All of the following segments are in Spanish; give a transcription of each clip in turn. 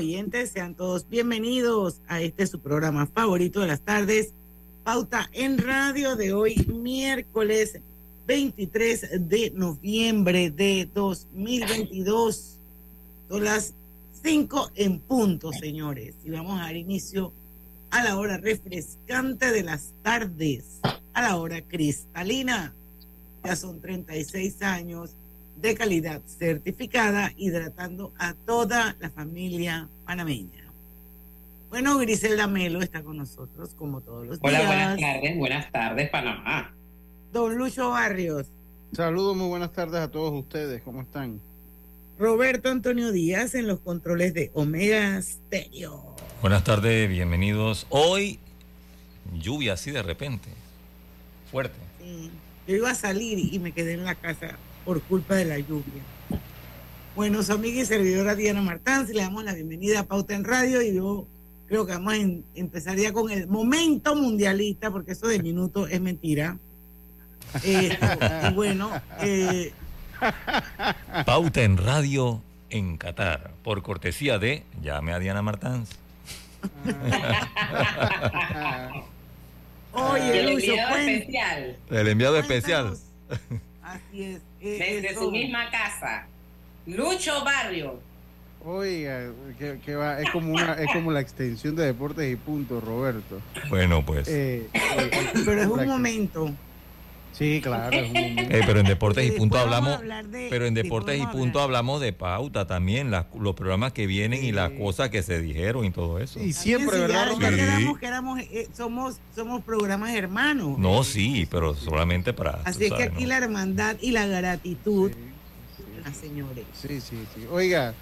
Oyentes, sean todos bienvenidos a este su programa favorito de las tardes, Pauta en Radio de hoy, miércoles 23 de noviembre de 2022. Son las 5 en punto, señores, y vamos a dar inicio a la hora refrescante de las tardes, a la hora cristalina. Ya son 36 años de calidad certificada, hidratando a toda la familia panameña. Bueno, Griselda Melo está con nosotros, como todos los días. Hola, buenas tardes, buenas tardes, Panamá. Don Lucho Barrios. Saludos, muy buenas tardes a todos ustedes, ¿cómo están? Roberto Antonio Díaz en los controles de Omega Stereo. Buenas tardes, bienvenidos. Hoy, lluvia así de repente, fuerte. Yo iba a salir y me quedé en la casa por culpa de la lluvia. Bueno, su amiga y servidora Diana Martán, le damos la bienvenida a Pauta en Radio y yo creo que vamos a empezar ya con el momento mundialista, porque eso de minuto es mentira. y bueno, eh, Pauta en Radio en Qatar, por cortesía de Llame a Diana Martán. Oye, el enviado especial. El enviado especial. Así es. Eh, Desde su misma casa. Lucho Barrio. Oiga, que, va, es como una, es como la extensión de deportes y punto, Roberto. Bueno, pues. Eh, eh, pero es un momento. Sí, claro. Momento. pero en deportes y punto hablamos, pero en deportes y punto hablamos de pauta también, los programas que vienen y las cosas que se dijeron y todo eso. Y siempre, ¿verdad? somos, somos programas hermanos. No, sí, pero solamente para. Así es que aquí la hermandad y la gratitud señores. Sí, sí, sí. Oiga,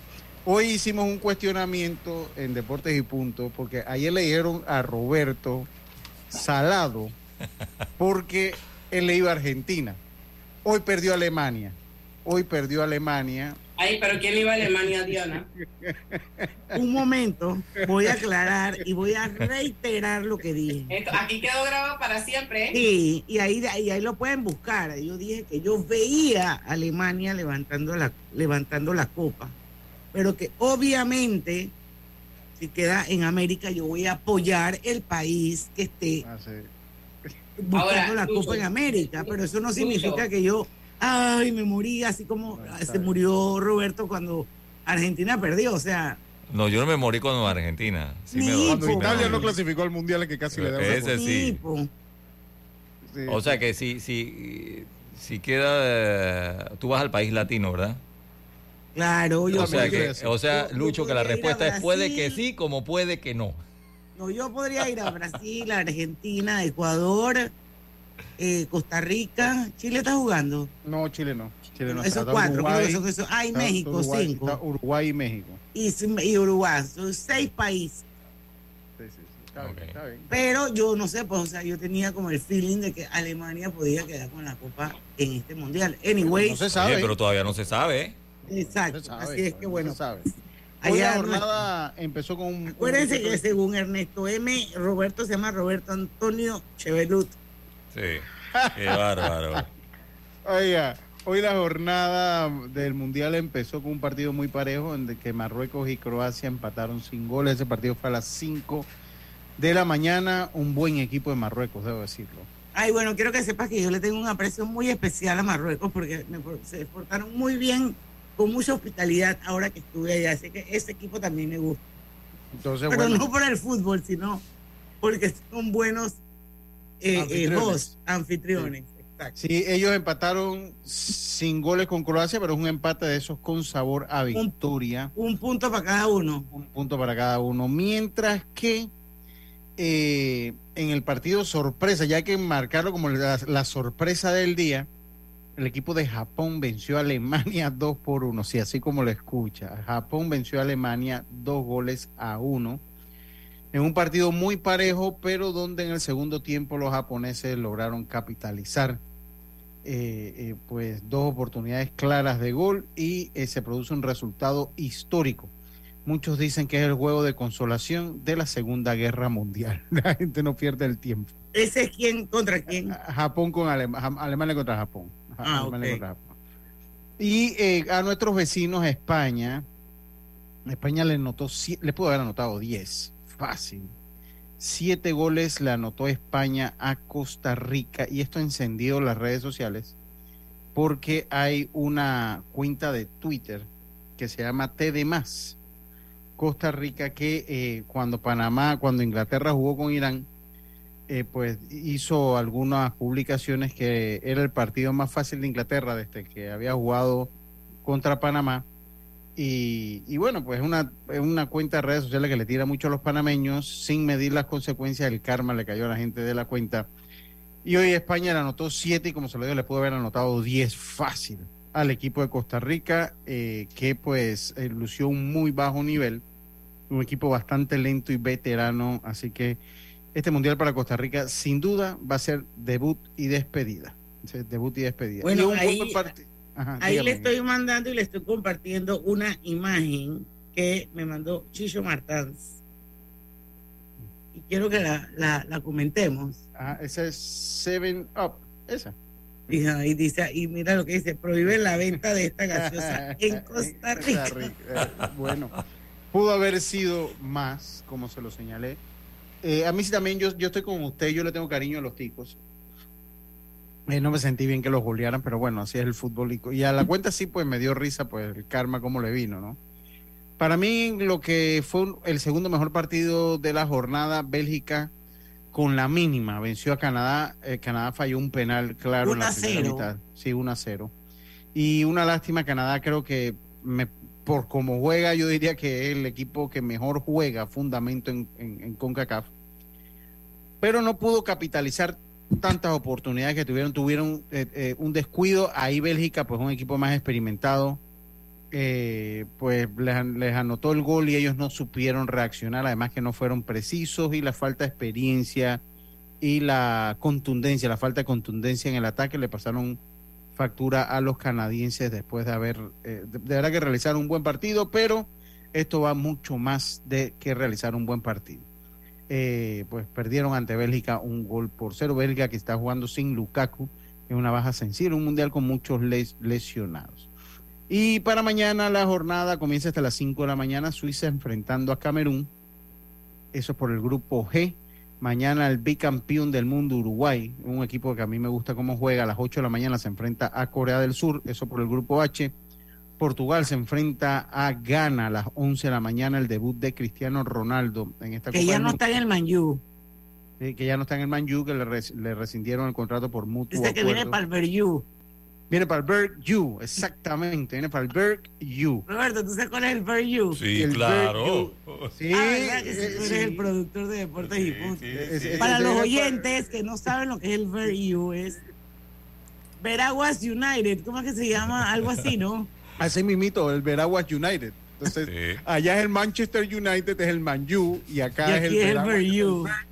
hoy hicimos un cuestionamiento en Deportes y Punto, porque ayer le dijeron a Roberto Salado, porque él le iba a Argentina. Hoy perdió Alemania. Hoy perdió Alemania. Ay, pero ¿quién iba a Alemania, Diana? Un momento, voy a aclarar y voy a reiterar lo que dije. aquí quedó grabado para siempre. ¿eh? Sí, y ahí, ahí, ahí lo pueden buscar. Yo dije que yo veía a Alemania levantando la, levantando la copa, pero que obviamente si queda en América yo voy a apoyar el país que esté ah, buscando la copa en América, pero eso no significa que yo ay, me morí, así como se murió Roberto cuando Argentina perdió, o sea. No, yo no me morí cuando Argentina. Sí cuando Italia no clasificó al mundial que casi le da Ese sí. O sea que si, si, si queda, tú vas al país latino, ¿verdad? Claro, yo o sea, que, o sea Lucho, que la respuesta es puede que sí como puede que no. No, yo podría ir a Brasil, Argentina, Ecuador, eh, Costa Rica. ¿Chile está jugando? No, Chile no. Chile no esos cuatro, creo que son esos. Ah, y México, cinco. Uruguay y México. Y, Uruguay, son seis países. Sí, sí, sí. Está, bien, está bien. Pero yo no sé, pues, o sea, yo tenía como el feeling de que Alemania podía quedar con la copa en este mundial. Anyway. No se sabe. pero todavía no se sabe. Exacto. Así es que bueno. Se sabe. Hoy la jornada empezó con un. Acuérdense que según Ernesto M., Roberto se llama Roberto Antonio Chevelut. Sí, qué bárbaro. Oiga, hoy la jornada del Mundial empezó con un partido muy parejo en que Marruecos y Croacia empataron sin goles. Ese partido fue a las 5 de la mañana. Un buen equipo de Marruecos, debo decirlo. Ay, bueno, quiero que sepas que yo le tengo un aprecio muy especial a Marruecos porque se portaron muy bien, con mucha hospitalidad ahora que estuve allá. Así que ese equipo también me gusta. Entonces, Pero no por el fútbol, sino porque son buenos eh, eh, dos anfitriones. Sí. ellos empataron sin goles con Croacia, pero es un empate de esos con sabor a victoria. Un, punto para cada uno. Un punto para cada uno. Mientras que eh, en el partido sorpresa, ya que marcarlo como la, sorpresa del día, El equipo de Japón venció a Alemania 2 por 1, sí, así como lo escucha. Japón venció a Alemania dos goles a uno en un partido muy parejo, pero donde en el segundo tiempo los japoneses lograron capitalizar eh, eh, pues dos oportunidades claras de gol y eh, se produce un resultado histórico. Muchos dicen que es el juego de consolación de la Segunda Guerra Mundial. La gente no pierde el tiempo. ¿Ese es quién contra quién? Japón con Alemania contra Japón. Ah, Japón. Y a nuestros vecinos España, España le notó, le pudo haber anotado 10 fácil. Siete goles le anotó España a Costa Rica y esto encendió las redes sociales porque hay una cuenta de Twitter que se llama TD más Costa Rica que eh, cuando Panamá, cuando Inglaterra jugó con Irán, eh, pues hizo algunas publicaciones que era el partido más fácil de Inglaterra desde que había jugado contra Panamá y, bueno, pues es una, una cuenta de redes sociales que le tira mucho a los panameños sin medir las consecuencias. El karma le cayó a la gente de la cuenta. Y hoy España le anotó 7 y como se lo digo, le pudo haber anotado 10 fácil al equipo de Costa Rica, eh, que pues eh, lució un muy bajo nivel, un equipo bastante lento y veterano. Así que este mundial para Costa Rica sin duda va a ser debut y despedida. Debut y despedida. Bueno, y un Ahí le estoy mandando y le estoy compartiendo una imagen que me mandó Chicho Martans. Y quiero que la, la, comentemos. Ah, esa es Seven Up, esa. Y, dice, y mira lo que dice, prohíbe la venta de esta gaseosa en Costa Rica. Bueno, pudo haber sido más, como se lo señalé. Eh, a mí sí también, yo, yo estoy con usted, yo le tengo cariño a los ticos. Eh, no me sentí bien que los golearan, pero bueno, así es el fútbol. Y a la cuenta sí, pues me dio risa, pues el karma como le vino, ¿no? Para mí, lo que fue el segundo mejor partido de la jornada, Bélgica con la mínima venció a Canadá. Eh, Canadá falló un penal, claro, en la primera mitad. Sí, 1 a 0. Y una lástima, Canadá creo que me, por cómo juega, yo diría que es el equipo que mejor juega fundamento en, en, en CONCACAF. Pero no pudo capitalizar tantas oportunidades que tuvieron, tuvieron eh, eh, un descuido. Ahí Bélgica, pues un equipo más experimentado, eh, pues les, anotó el gol y ellos no supieron reaccionar, además que no fueron precisos y la falta de experiencia y la contundencia, la falta de contundencia en el ataque le pasaron factura a los canadienses después de haber, de, de verdad que realizar un buen partido, pero esto va mucho más de que realizar un buen partido. Eh, pues perdieron ante Bélgica un gol por cero. Bélgica que está jugando sin Lukaku, en una baja sensible, un mundial con muchos lesionados. Y para mañana la jornada comienza hasta las 5 de la mañana, Suiza enfrentando a Camerún, eso por el grupo G. Mañana el bicampeón del mundo Uruguay, un equipo que a mí me gusta cómo juega, a las 8 de la mañana se enfrenta a Corea del Sur, eso por el grupo H. Portugal se enfrenta a Ghana a las 11 de la mañana, el debut de Cristiano Ronaldo en esta Que ya no está en el Manju. que ya no está en el Manju, que le, rescindieron el contrato por mutuo Dice que viene para el. Viene para el Berg exactamente, viene para el Berg Roberto, ¿tú sabes cuál es el Berg Sí, claro. Sí, ah, que tú eres el productor de Deportes y Puntos. para los oyentes que no saben lo que es el Berg es Veraguas United, ¿cómo es que se llama? Algo así, ¿no? Así mismito, el Veraguas United. Entonces, allá es el Manchester United, es el Man U, y acá es el, Veraguas,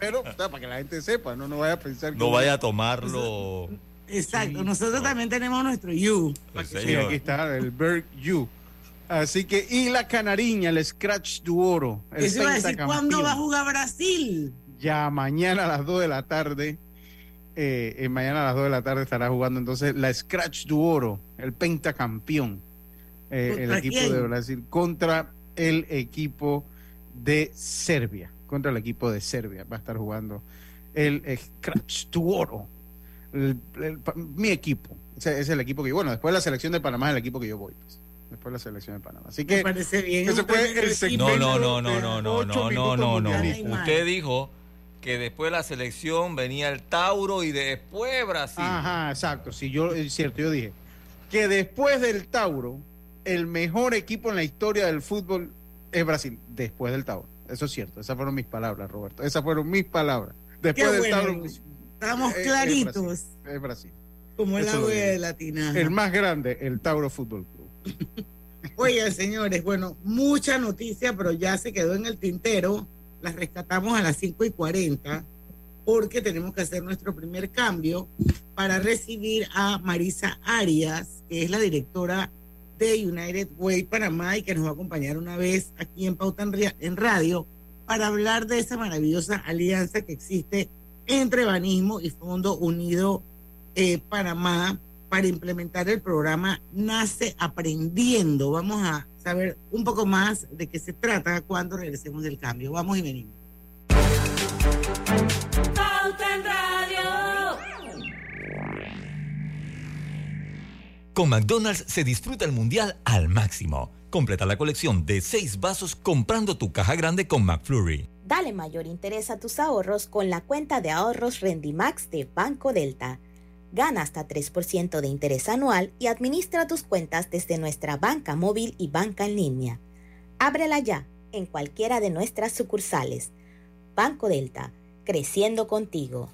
Pero, para que la gente sepa, no, no vaya a pensar que. No vaya a tomarlo. Exacto, nosotros también tenemos nuestro U. Sí, aquí está, el Berg U. Así que, y la canariña, el Scratch du Oro. Eso iba a decir, ¿cuándo va a jugar Brasil? Ya mañana a las 2 de la tarde eh, mañana a las 2 de la tarde estará jugando entonces la Scratch du Oro, el pentacampeón, eh, el equipo de Brasil, contra el equipo de Serbia. Contra el equipo de Serbia va a estar jugando el Scratch du Oro. Mi equipo. Ese, es el equipo que bueno, después de la selección de Panamá es el equipo que yo voy. Pues. Después de la selección de Panamá. Así que. Me parece bien. no, no, no, no, no, no, no, no, no, no. Usted dijo que después de la selección venía el Tauro y después Brasil. Ajá, exacto. Sí, yo, es cierto, yo dije que después del Tauro, el mejor equipo en la historia del fútbol es Brasil, después del Tauro. Eso es cierto, esas fueron mis palabras, Roberto. Esas fueron mis palabras. Después del Tauro. Estamos claritos. Es Brasil. Como el agua de Latina. El más grande, el Tauro Fútbol Club. Oigan, señores, bueno, mucha noticia, pero ya se quedó en el tintero. Las rescatamos a las 5 y 40 porque tenemos que hacer nuestro primer cambio para recibir a Marisa Arias, que es la directora de United Way Panamá y que nos va a acompañar una vez aquí en Pauta en Radio para hablar de esa maravillosa alianza que existe entre Banismo y Fondo Unido eh, Panamá para implementar el programa Nace Aprendiendo. Vamos a saber un poco más de qué se trata cuando regresemos del cambio. Vamos y venimos. Con McDonald's se disfruta el mundial al máximo. Completa la colección de seis vasos comprando tu caja grande con McFlurry. Dale mayor interés a tus ahorros con la cuenta de ahorros Rendimax de Banco Delta. Gana hasta 3% de interés anual y administra tus cuentas desde nuestra banca móvil y banca en línea. Ábrela ya en cualquiera de nuestras sucursales. Banco Delta, creciendo contigo.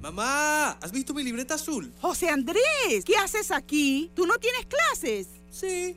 Mamá, ¿has visto mi libreta azul? José Andrés, ¿qué haces aquí? ¿Tú no tienes clases? Sí,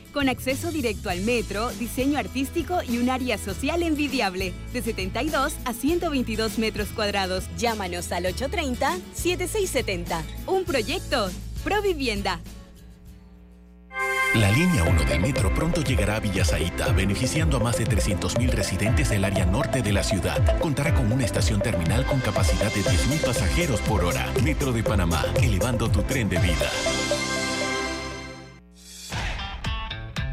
con acceso directo al metro, diseño artístico y un área social envidiable, de 72 a 122 metros cuadrados. Llámanos al 830-7670. Un proyecto, Provivienda. La línea 1 del metro pronto llegará a Villasaita, beneficiando a más de 300.000 residentes del área norte de la ciudad. Contará con una estación terminal con capacidad de 10.000 pasajeros por hora. Metro de Panamá, elevando tu tren de vida.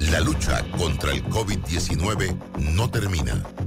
La lucha contra el COVID-19 no termina.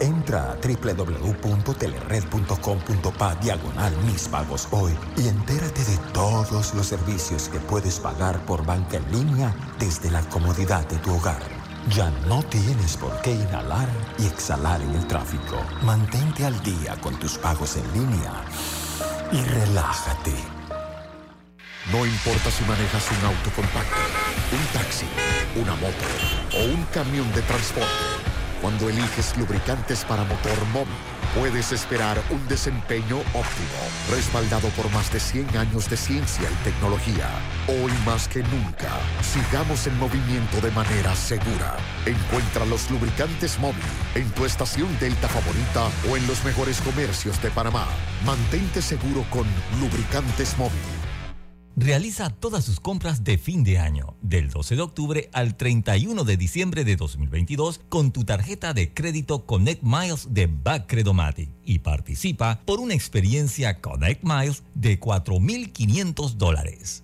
Entra a www.telered.com.pa diagonal mis pagos hoy y entérate de todos los servicios que puedes pagar por banca en línea desde la comodidad de tu hogar. Ya no tienes por qué inhalar y exhalar en el tráfico. Mantente al día con tus pagos en línea y relájate. No importa si manejas un auto compacto, un taxi, una moto o un camión de transporte. Cuando eliges lubricantes para motor móvil, puedes esperar un desempeño óptimo, respaldado por más de 100 años de ciencia y tecnología. Hoy más que nunca, sigamos en movimiento de manera segura. Encuentra los lubricantes móvil en tu estación Delta favorita o en los mejores comercios de Panamá. Mantente seguro con lubricantes móvil. Realiza todas sus compras de fin de año, del 12 de octubre al 31 de diciembre de 2022, con tu tarjeta de crédito Connect Miles de Backcredomatic y participa por una experiencia Connect Miles de 4.500 dólares.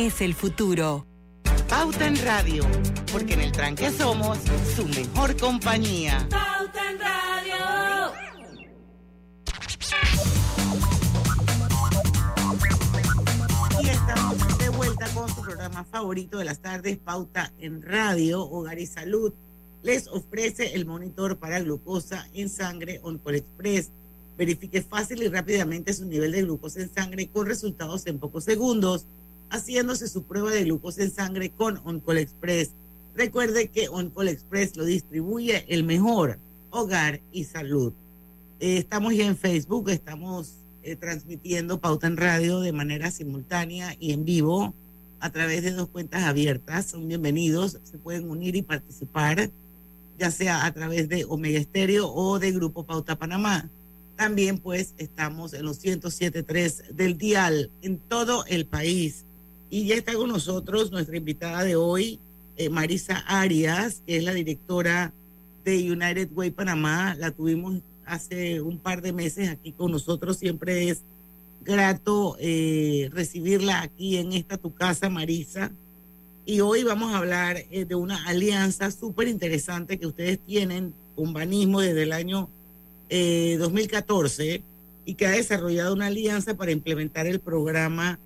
el futuro. Pauta en Radio, porque en el tranque somos su mejor compañía. Pauta en Radio. Y estamos de vuelta con su programa favorito de las tardes, Pauta en Radio, Hogar y Salud. Les ofrece el monitor para glucosa en sangre Oncol Express. Verifique fácil y rápidamente su nivel de glucosa en sangre con resultados en pocos segundos haciéndose su prueba de glucosa en sangre con Oncol Express. Recuerde que Oncol Express lo distribuye el mejor hogar y salud. Eh, estamos ya en Facebook, estamos eh, transmitiendo Pauta en Radio de manera simultánea y en vivo a través de dos cuentas abiertas. Son bienvenidos, se pueden unir y participar, ya sea a través de Omega Estéreo o de Grupo Pauta Panamá. También pues estamos en los 107.3 del dial en todo el país y ya está con nosotros nuestra invitada de hoy, eh, Marisa Arias, que es la directora de United Way Panamá. La tuvimos hace un par de meses aquí con nosotros. Siempre es grato eh, recibirla aquí en esta tu casa, Marisa. Y hoy vamos a hablar eh, de una alianza súper interesante que ustedes tienen con Banismo desde el año 2014 y que ha desarrollado una alianza para implementar el programa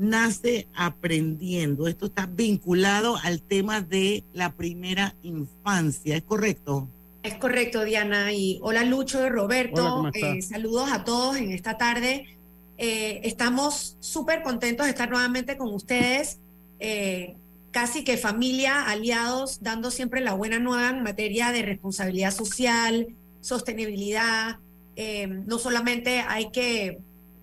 nace aprendiendo. Esto está vinculado al tema de la primera infancia, ¿es correcto? Es correcto, Diana. Y hola Lucho, Roberto. Eh, saludos a todos en esta tarde. Eh, estamos súper contentos de estar nuevamente con ustedes. Eh, casi que familia, aliados, dando siempre la buena nueva en materia de responsabilidad social, sostenibilidad. no solamente hay que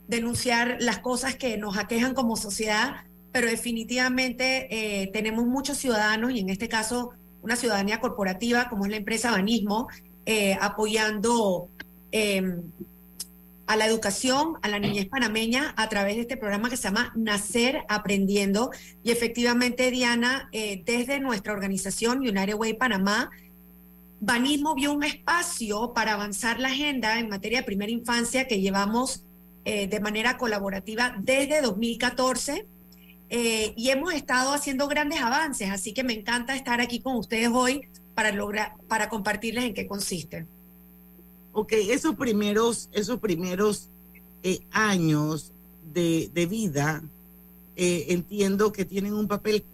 denunciar las cosas que nos aquejan como sociedad, pero definitivamente eh, tenemos muchos ciudadanos y en este caso una ciudadanía corporativa como es la empresa Banismo, eh, apoyando em, a la educación, a la niñez panameña a través de este programa que se llama Nacer Aprendiendo. Y efectivamente, Diana, eh, desde nuestra organización United Way Panamá, Banismo vio un espacio para avanzar la agenda en materia de primera infancia que llevamos eh, de manera colaborativa desde 2014 eh, y hemos estado haciendo grandes avances, así que me encanta estar aquí con ustedes hoy para lograr, para compartirles en qué consiste. Ok, esos primeros, esos primeros eh, años de, de vida entiendo que tienen un papel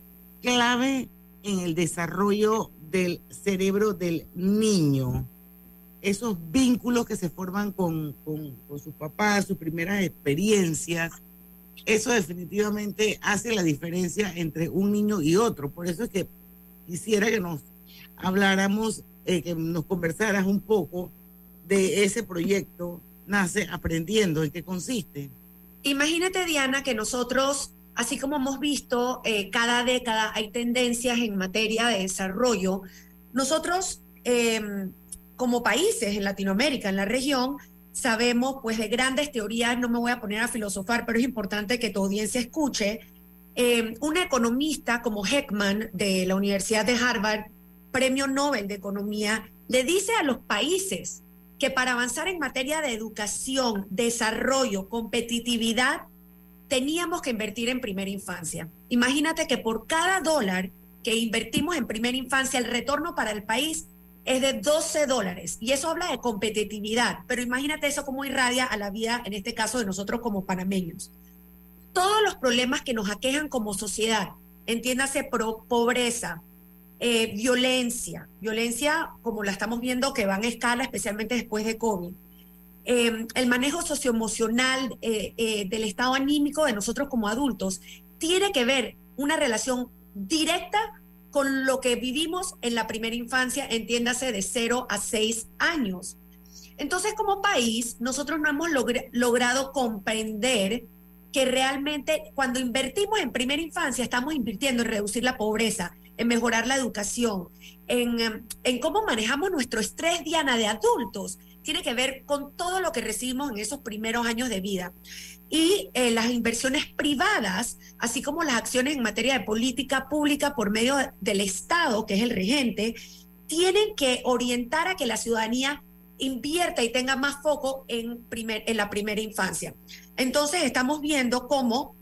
clave en el desarrollo del cerebro del niño esos vínculos que se forman con, con, sus papás, sus primeras experiencias, eso definitivamente hace la diferencia entre un niño y otro. Por eso es que quisiera que nos habláramos, eh, que nos conversaras un poco de ese proyecto Nace Aprendiendo, en qué consiste. Imagínate, Diana, que nosotros, así como hemos visto, eh, cada década hay tendencias en materia de desarrollo, nosotros... Eh, como países en Latinoamérica, en la región, sabemos pues de grandes teorías, no me voy a poner a filosofar, pero es importante que tu audiencia escuche. Eh, una economista como Heckman de la Universidad de Harvard, premio Nobel de Economía, le dice a los países que para avanzar en materia de educación, desarrollo, competitividad, teníamos que invertir en primera infancia. Imagínate que por cada dólar que invertimos en primera infancia, el retorno para el país es de 12 dólares. Y eso habla de competitividad, pero imagínate eso como irradia a la vida, en este caso de nosotros como panameños. Todos los problemas que nos aquejan como sociedad, entiéndase pobreza, eh, violencia, violencia como la estamos viendo que va en escala, especialmente después de COVID. Eh, el manejo socioemocional eh, del estado anímico de nosotros como adultos tiene que ver una relación directa con lo que vivimos en la primera infancia, entiéndase de 0 a 6 años. Entonces, como país, nosotros no hemos logrado comprender que realmente cuando invertimos en primera infancia estamos invirtiendo en reducir la pobreza, en mejorar la educación, en, en cómo manejamos nuestro estrés diana de adultos. Tiene que ver con todo lo que recibimos en esos primeros años de vida. Y eh, las inversiones privadas, así como las acciones en materia de política pública por medio del Estado, que es el regente, tienen que orientar a que la ciudadanía invierta y tenga más foco en, primer, en la primera infancia. Entonces estamos viendo cómo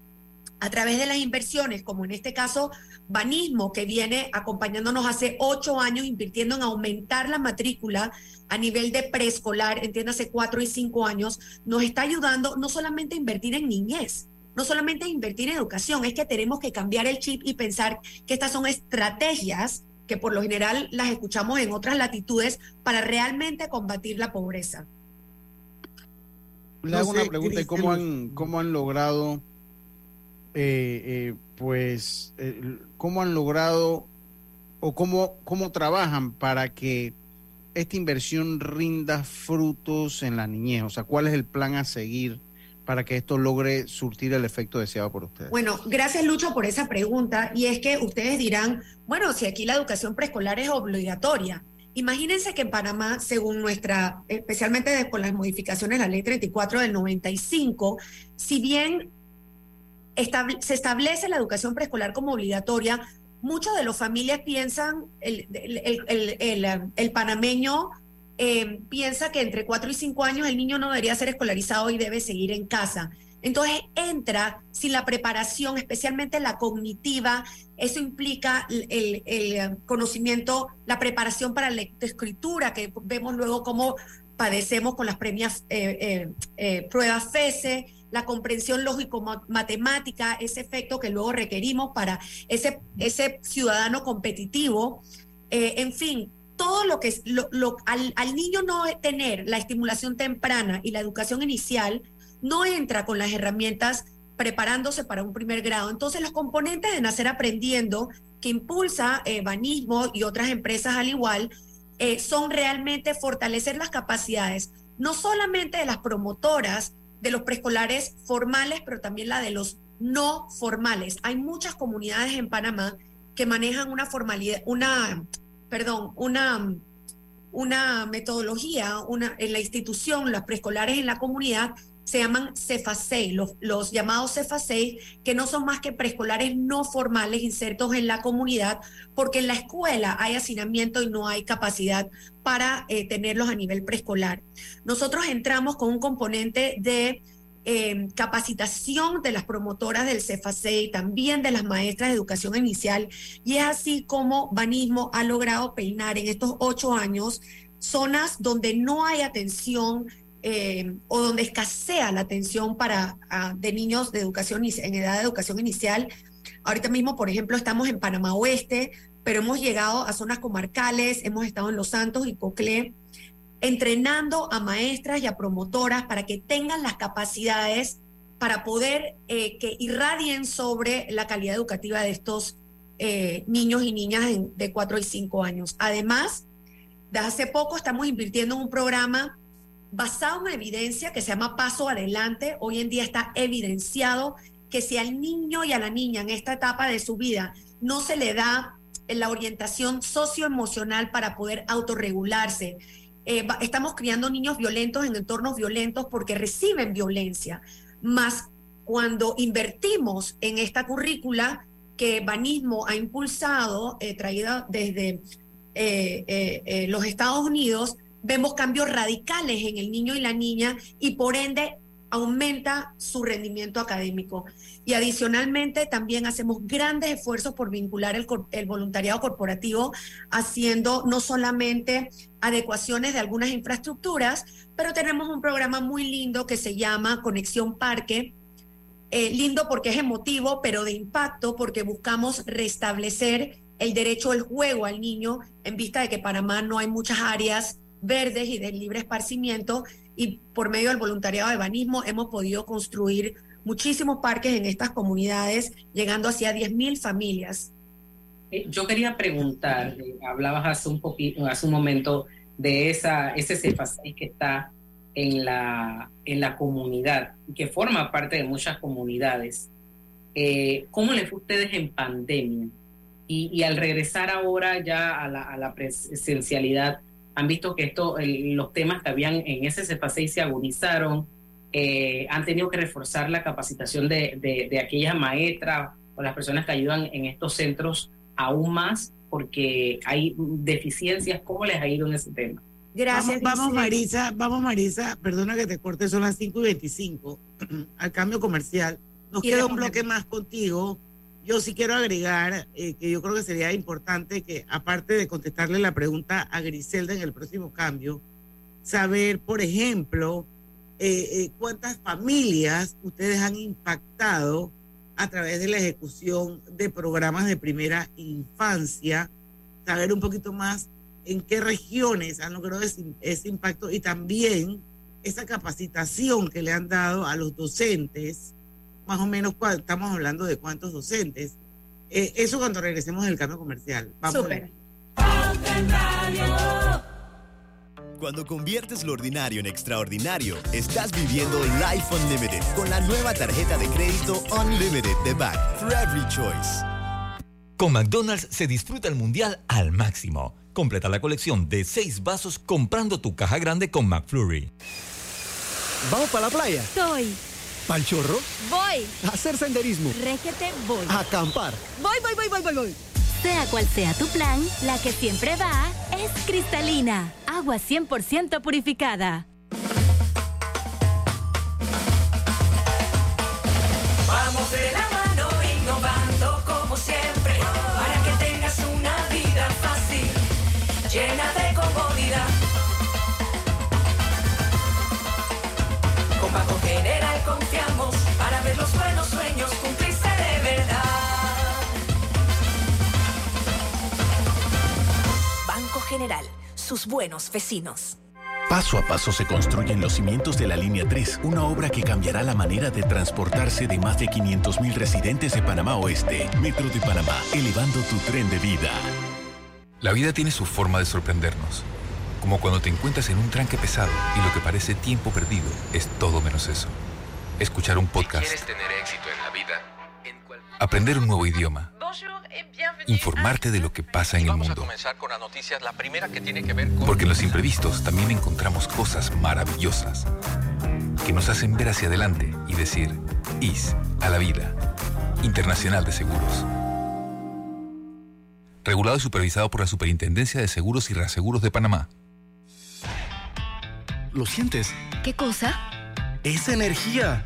a través de las inversiones, como en este caso Banismo, que viene acompañándonos hace ocho años, invirtiendo en aumentar la matrícula a nivel de preescolar, entiéndase cuatro y cinco años, nos está ayudando no solamente a invertir en niñez, no solamente a invertir en educación, es que tenemos que cambiar el chip y pensar que estas son estrategias que por lo general las escuchamos en otras latitudes para realmente combatir la pobreza. Le hago una pregunta, ¿cómo han, cómo han logrado, eh, eh, pues, eh, cómo han logrado o cómo, cómo trabajan para que esta inversión rinda frutos en la niñez? O sea, ¿cuál es el plan a seguir para que esto logre surtir el efecto deseado por ustedes? Bueno, gracias Lucho por esa pregunta. Y es que ustedes dirán, bueno, si aquí la educación preescolar es obligatoria. Imagínense que en Panamá, según nuestra, especialmente con las modificaciones de la ley 34 del 95, si bien se establece la educación preescolar como obligatoria, muchas de las familias piensan, el, el, panameño eh, piensa que entre 4 y 5 años el niño no debería ser escolarizado y debe seguir en casa. Entonces entra sin la preparación, especialmente la cognitiva, eso implica el, conocimiento, la preparación para la escritura, que vemos luego cómo padecemos con las premias eh, eh, pruebas FESE, la comprensión lógico-matemática, ese efecto que luego requerimos para ese, ese ciudadano competitivo. en fin, todo lo que lo, al, al niño no tener la estimulación temprana y la educación inicial, no entra con las herramientas preparándose para un primer grado. Entonces, los componentes de Nacer Aprendiendo, que impulsa eh, y otras empresas al igual, eh, son realmente fortalecer las capacidades, no solamente de las promotoras de los preescolares formales, pero también la de los no formales. Hay muchas comunidades en Panamá que manejan una formalidad, una, perdón, una, una metodología, una, en la institución, las preescolares en la comunidad, se llaman CEFASEI, los, los llamados CEFASEI, que no son más que preescolares no formales insertos en la comunidad, porque en la escuela hay hacinamiento y no hay capacidad para eh, tenerlos a nivel preescolar. Nosotros entramos con un componente de em, capacitación de las promotoras del CEFASEI, también de las maestras de educación inicial, y es así como Banismo ha logrado peinar en estos ocho años zonas donde no hay atención eh, o donde escasea la atención para de niños de educación en edad de educación inicial. Ahorita mismo, por ejemplo, estamos en Panamá Oeste, pero hemos llegado a zonas comarcales, hemos estado en Los Santos y Coclé, entrenando a maestras y a promotoras para que tengan las capacidades para poder eh, que irradien sobre la calidad educativa de estos eh, niños y niñas de 4 y 5 años. Además, de hace poco estamos invirtiendo en un programa basado en evidencia que se llama Paso Adelante. Hoy en día está evidenciado que si al niño y a la niña en esta etapa de su vida no se le da la orientación socioemocional para poder autorregularse, eh, estamos criando niños violentos en entornos violentos porque reciben violencia. Más cuando invertimos en esta currícula que Banismo ha impulsado, eh, traída desde eh, los Estados Unidos, vemos cambios radicales en el niño y la niña y por ende aumenta su rendimiento académico. Y adicionalmente también hacemos grandes esfuerzos por vincular el, voluntariado corporativo, haciendo no solamente adecuaciones de algunas infraestructuras, pero tenemos un programa muy lindo que se llama Conexión Parque. Eh, lindo porque es emotivo, pero de impacto porque buscamos restablecer el derecho al juego al niño en vista de que Panamá no hay muchas áreas verdes y de libre esparcimiento y por medio del voluntariado de banismo hemos podido construir muchísimos parques en estas comunidades, llegando hacia 10.000 familias. Eh, yo quería preguntar, eh, hablabas hace un poquito, hace un momento de esa, ese CEFASEI que está en la, en la comunidad, que forma parte de muchas comunidades. Eh, ¿Cómo les fue a ustedes en pandemia? Y, al regresar ahora ya a la, presencialidad, han visto que esto, los temas que habían en ese CEPA6 se agudizaron, eh, han tenido que reforzar la capacitación de, de, de aquellas maestras o las personas que ayudan en estos centros aún más porque hay deficiencias. ¿Cómo les ha ido en ese tema? Gracias. Vamos, Marisa, vamos Marisa, perdona que te corte, son las 5 y 25 al cambio comercial. Nos queda un bloque más contigo. Yo sí quiero agregar eh, que yo creo que sería importante que, aparte de contestarle la pregunta a Griselda en el próximo cambio, saber, por ejemplo, eh, eh, cuántas familias ustedes han impactado a través de la ejecución de programas de primera infancia, saber un poquito más en qué regiones han logrado ese, impacto y también esa capacitación que le han dado a los docentes, más o menos estamos hablando de cuántos docentes. Eh, eso cuando regresemos del cambio comercial. Vamos Cuando conviertes lo ordinario en extraordinario, estás viviendo Life Unlimited con la nueva tarjeta de crédito Unlimited de Back for Every Choice. Con McDonald's se disfruta el mundial al máximo. Completa la colección de seis vasos comprando tu caja grande con McFlurry. ¿Vamos para la playa? Estoy. ¿Pal chorro? Voy. A hacer senderismo. Régete, voy. A acampar. Voy, voy, voy, voy, voy, voy. Sea cual sea tu plan, la que siempre va es cristalina. Agua 100% purificada. General, sus buenos vecinos. Paso a paso se construyen los cimientos de la Línea 3, una obra que cambiará la manera de transportarse de más de 500.000 residentes de Panamá Oeste. Metro de Panamá, elevando tu tren de vida. La vida tiene su forma de sorprendernos, como cuando te encuentras en un tranque pesado y lo que parece tiempo perdido es todo menos eso. Escuchar un podcast. ¿Quieres tener éxito en la vida? Aprender un nuevo idioma. Informarte de lo que pasa en el Vamos a mundo. comenzar con la noticia, la primera que tiene que ver con... Porque en los imprevistos también encontramos cosas maravillosas que nos hacen ver hacia adelante y decir, IS a la vida. Internacional de Seguros. Regulado y supervisado por la Superintendencia de Seguros y Reaseguros de Panamá. ¿Lo sientes? ¿Qué cosa? Esa energía.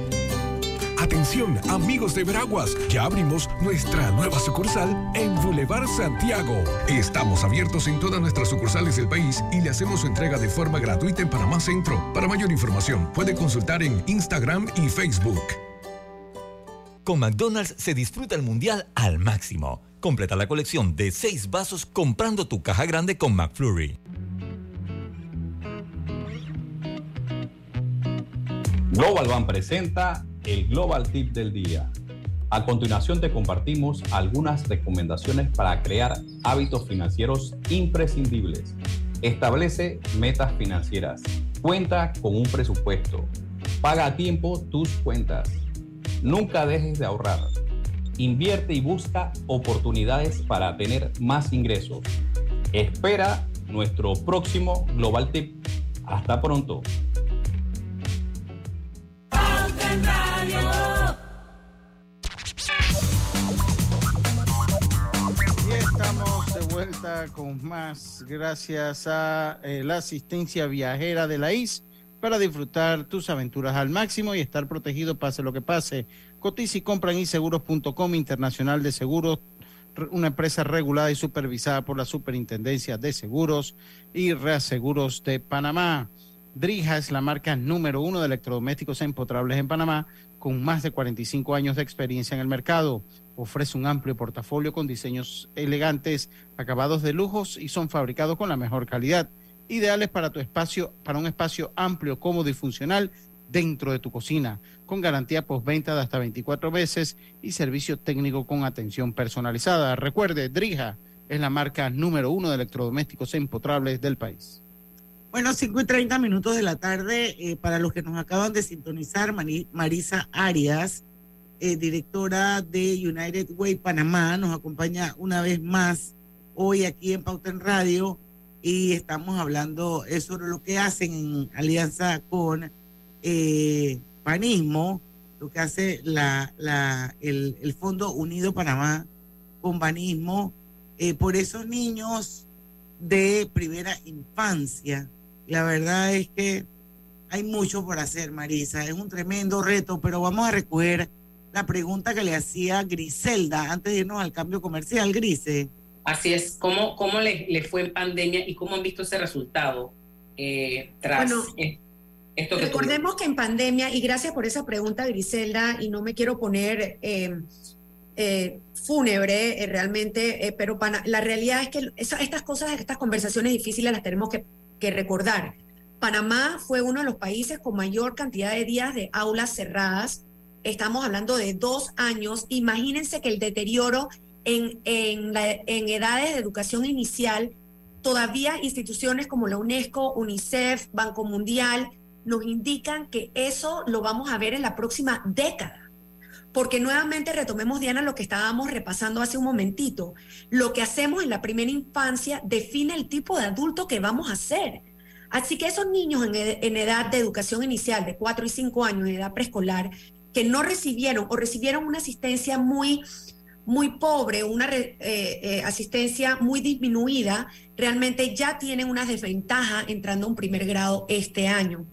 Atención, amigos de Veraguas, ya abrimos nuestra nueva sucursal en Boulevard Santiago. Estamos abiertos en todas nuestras sucursales del país y le hacemos su entrega de forma gratuita en Panamá Centro. Para mayor información, puede consultar en Instagram y Facebook. Con McDonald's se disfruta el mundial al máximo. Completa la colección de seis vasos comprando tu caja grande con McFlurry. Global Ban presenta el Global Tip del Día. A continuación te compartimos algunas recomendaciones para crear hábitos financieros imprescindibles. Establece metas financieras. Cuenta con un presupuesto. Paga a tiempo tus cuentas. Nunca dejes de ahorrar. Invierte y busca oportunidades para tener más ingresos. Espera nuestro próximo Global Tip. Hasta pronto. Y estamos de vuelta con más gracias a eh, la asistencia viajera de la IS para disfrutar tus aventuras al máximo y estar protegido pase lo que pase. Cotiz y compran y internacional de seguros una empresa regulada y supervisada por la Superintendencia de Seguros y Reaseguros de Panamá. Drija es la marca número uno de electrodomésticos empotrables en Panamá, con más de 45 años de experiencia en el mercado. Ofrece un amplio portafolio con diseños elegantes, acabados de lujos y son fabricados con la mejor calidad. Ideales para tu espacio, para un espacio amplio, cómodo y funcional dentro de tu cocina, con garantía postventa de hasta 24 meses y servicio técnico con atención personalizada. Recuerde, Drija es la marca número uno de electrodomésticos empotrables del país. Bueno, 5 y 30 minutos de la tarde, eh, para los que nos acaban de sintonizar, Marisa Arias, eh, directora de United Way Panamá, nos acompaña una vez más hoy aquí en Pauta en Radio y estamos hablando eh, sobre lo que hacen en alianza con Panismo, lo que hace la, la, el, el Fondo Unido Panamá con Panismo por esos niños de primera infancia la verdad es que hay mucho por hacer, Marisa. Es un tremendo reto, pero vamos a recoger la pregunta que le hacía Griselda antes de irnos al cambio comercial, Grise. Así es, ¿cómo, cómo le, fue en pandemia y cómo han visto ese resultado eh, tras esto que Recordemos que en pandemia, y gracias por esa pregunta, Griselda, y no me quiero poner eh, eh, fúnebre realmente, pero la realidad es que estas cosas, estas conversaciones difíciles las tenemos que que recordar. Panamá fue uno de los países con mayor cantidad de días de aulas cerradas. Estamos hablando de dos años. Imagínense que el deterioro en, en, en edades de educación inicial, todavía instituciones como la UNESCO, UNICEF, Banco Mundial, nos indican que eso lo vamos a ver en la próxima década. Porque nuevamente retomemos, Diana, lo que estábamos repasando hace un momentito. Lo que hacemos en la primera infancia define el tipo de adulto que vamos a ser. Así que esos niños en, edad de educación inicial, de 4 y 5 años, en edad preescolar, que no recibieron o recibieron una asistencia muy, muy pobre, una eh, eh, asistencia muy disminuida, realmente ya tienen una desventaja entrando a un primer grado este año.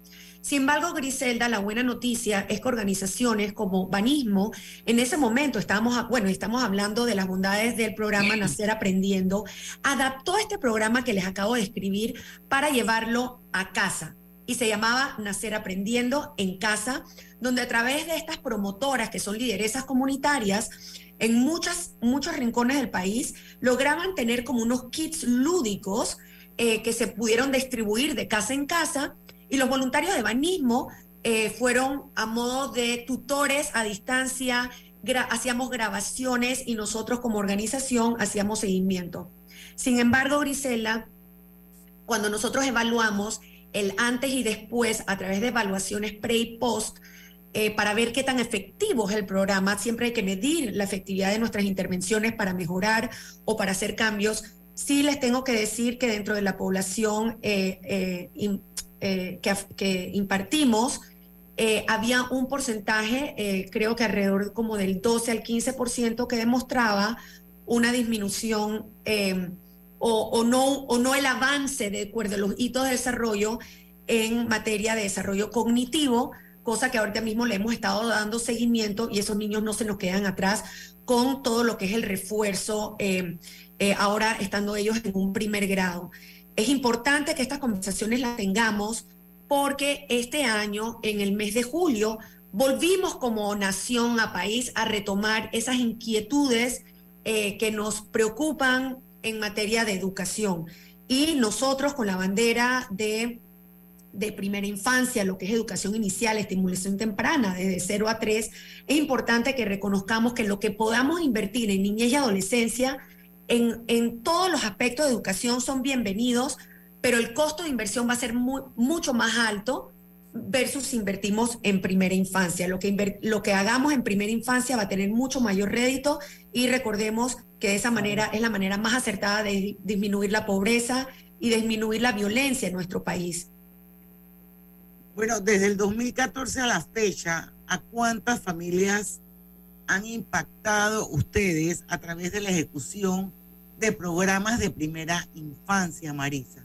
Sin embargo, Griselda, la buena noticia es que organizaciones como Banismo, en ese momento estábamos, bueno, estamos hablando de las bondades del programa Nacer Aprendiendo, adaptó este programa que les acabo de escribir para llevarlo a casa. Y se llamaba Nacer Aprendiendo en Casa, donde a través de estas promotoras que son lideresas comunitarias, en muchas, muchos rincones del país, lograban tener como unos kits lúdicos eh, que se pudieron distribuir de casa en casa y los voluntarios de Banismo eh, fueron a modo de tutores a distancia, hacíamos grabaciones y nosotros como organización hacíamos seguimiento. Sin embargo, Grisela, cuando nosotros evaluamos el antes y después a través de evaluaciones pre y post, eh, para ver qué tan efectivo es el programa, siempre hay que medir la efectividad de nuestras intervenciones para mejorar o para hacer cambios. Sí les tengo que decir que dentro de la población eh, eh, que, impartimos, eh, había un porcentaje, eh, creo que alrededor como del 12 al 15%, que demostraba una disminución o, no, o no el avance de acuerdo a los hitos de desarrollo en materia de desarrollo cognitivo, cosa que ahorita mismo le hemos estado dando seguimiento y esos niños no se nos quedan atrás con todo lo que es el refuerzo, ahora estando ellos en un primer grado. Es importante que estas conversaciones las tengamos porque este año, en el mes de julio, volvimos como nación a país a retomar esas inquietudes eh, que nos preocupan en materia de educación. Y nosotros con la bandera de, de primera infancia, lo que es educación inicial, estimulación temprana, desde 0 a 3, es importante que reconozcamos que lo que podamos invertir en niñez y adolescencia en, todos los aspectos de educación son bienvenidos, pero el costo de inversión va a ser mucho más alto versus si invertimos en primera infancia. Lo que, lo que hagamos en primera infancia va a tener mucho mayor rédito y recordemos que de esa manera es la manera más acertada de disminuir la pobreza y disminuir la violencia en nuestro país. Bueno, desde el 2014 a la fecha, ¿a cuántas familias han impactado ustedes a través de la ejecución de programas de primera infancia, Marisa?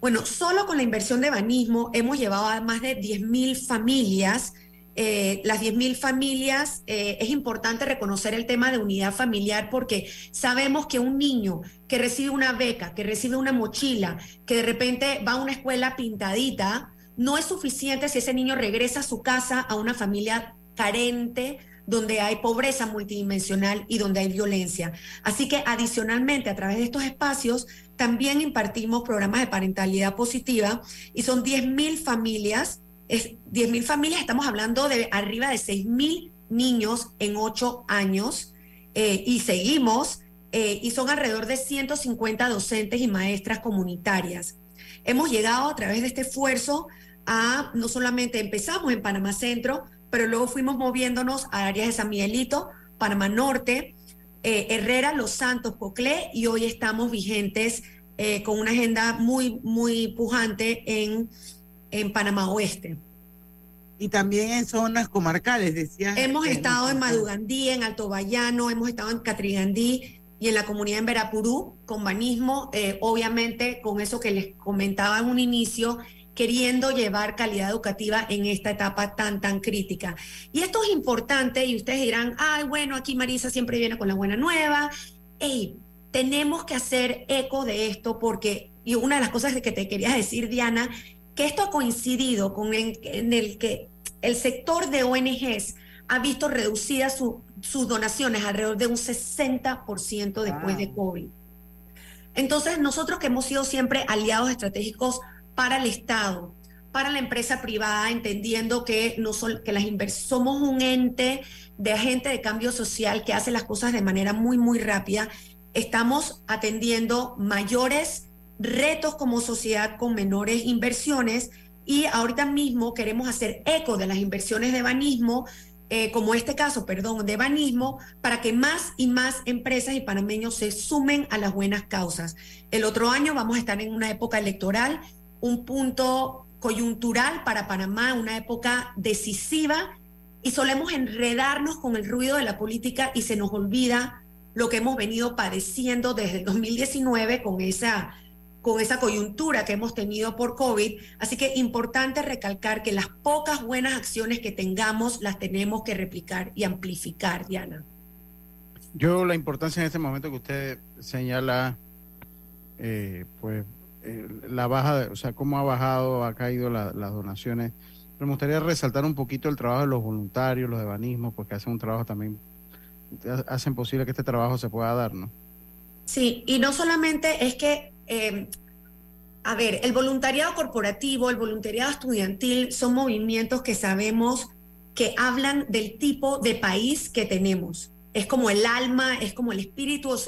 Bueno, solo con la inversión de banismo hemos llevado a más de 10.000 familias. Eh, las 10.000 familias, eh, es importante reconocer el tema de unidad familiar porque sabemos que un niño que recibe una beca, que recibe una mochila, que de repente va a una escuela pintadita, no es suficiente si ese niño regresa a su casa a una familia carente, donde hay pobreza multidimensional y donde hay violencia. Así que adicionalmente, a través de estos espacios, también impartimos programas de parentalidad positiva y son 10.000 familias, es 10.000 familias, estamos hablando de arriba de 6.000 niños en 8 años eh, y seguimos, eh, y son alrededor de 150 docentes y maestras comunitarias. Hemos llegado a través de este esfuerzo a, no solamente empezamos en Panamá Centro, pero luego fuimos moviéndonos a áreas de San Miguelito, Panamá Norte, eh, Herrera, Los Santos, Coclé, y hoy estamos vigentes eh, con una agenda muy, muy pujante en, en Panamá Oeste. Y también en zonas comarcales, decía. Hemos estado en Madugandí, en Alto Bayano, hemos estado en Catrigandí y en la comunidad en Verapurú, con banismo, eh, obviamente con eso que les comentaba en un inicio, queriendo llevar calidad educativa en esta etapa tan, tan crítica. Y esto es importante y ustedes dirán, ay, bueno, aquí Marisa siempre viene con la buena nueva. Hey, tenemos que hacer eco de esto porque, y una de las cosas que te quería decir, Diana, que esto ha coincidido con en, el que el sector de ONGs ha visto reducidas sus donaciones alrededor de un 60% después de COVID. Entonces, nosotros que hemos sido siempre aliados estratégicos para el Estado, para la empresa privada, entendiendo que, no que las somos un ente de agente de cambio social que hace las cosas de manera muy, muy rápida. Estamos atendiendo mayores retos como sociedad con menores inversiones y ahorita mismo queremos hacer eco de las inversiones de banismo, eh, como este caso, perdón, de banismo, para que más y más empresas y panameños se sumen a las buenas causas. El otro año vamos a estar en una época electoral un punto coyuntural para Panamá, una época decisiva, y solemos enredarnos con el ruido de la política y se nos olvida lo que hemos venido padeciendo desde el 2019 con esa, con esa coyuntura que hemos tenido por COVID. Así que importante recalcar que las pocas buenas acciones que tengamos las tenemos que replicar y amplificar, Diana. Yo la importancia en este momento que usted señala, eh, pues eh, la baja, o sea, cómo ha bajado, ha caído las donaciones. Me gustaría resaltar un poquito el trabajo de los voluntarios, los de banismo, porque hacen un trabajo también, hacen posible que este trabajo se pueda dar, ¿no? Sí, y no solamente es que, eh, a ver, el voluntariado corporativo, el voluntariado estudiantil son movimientos que sabemos que hablan del tipo de país que tenemos. Es como el alma, es como el espíritu de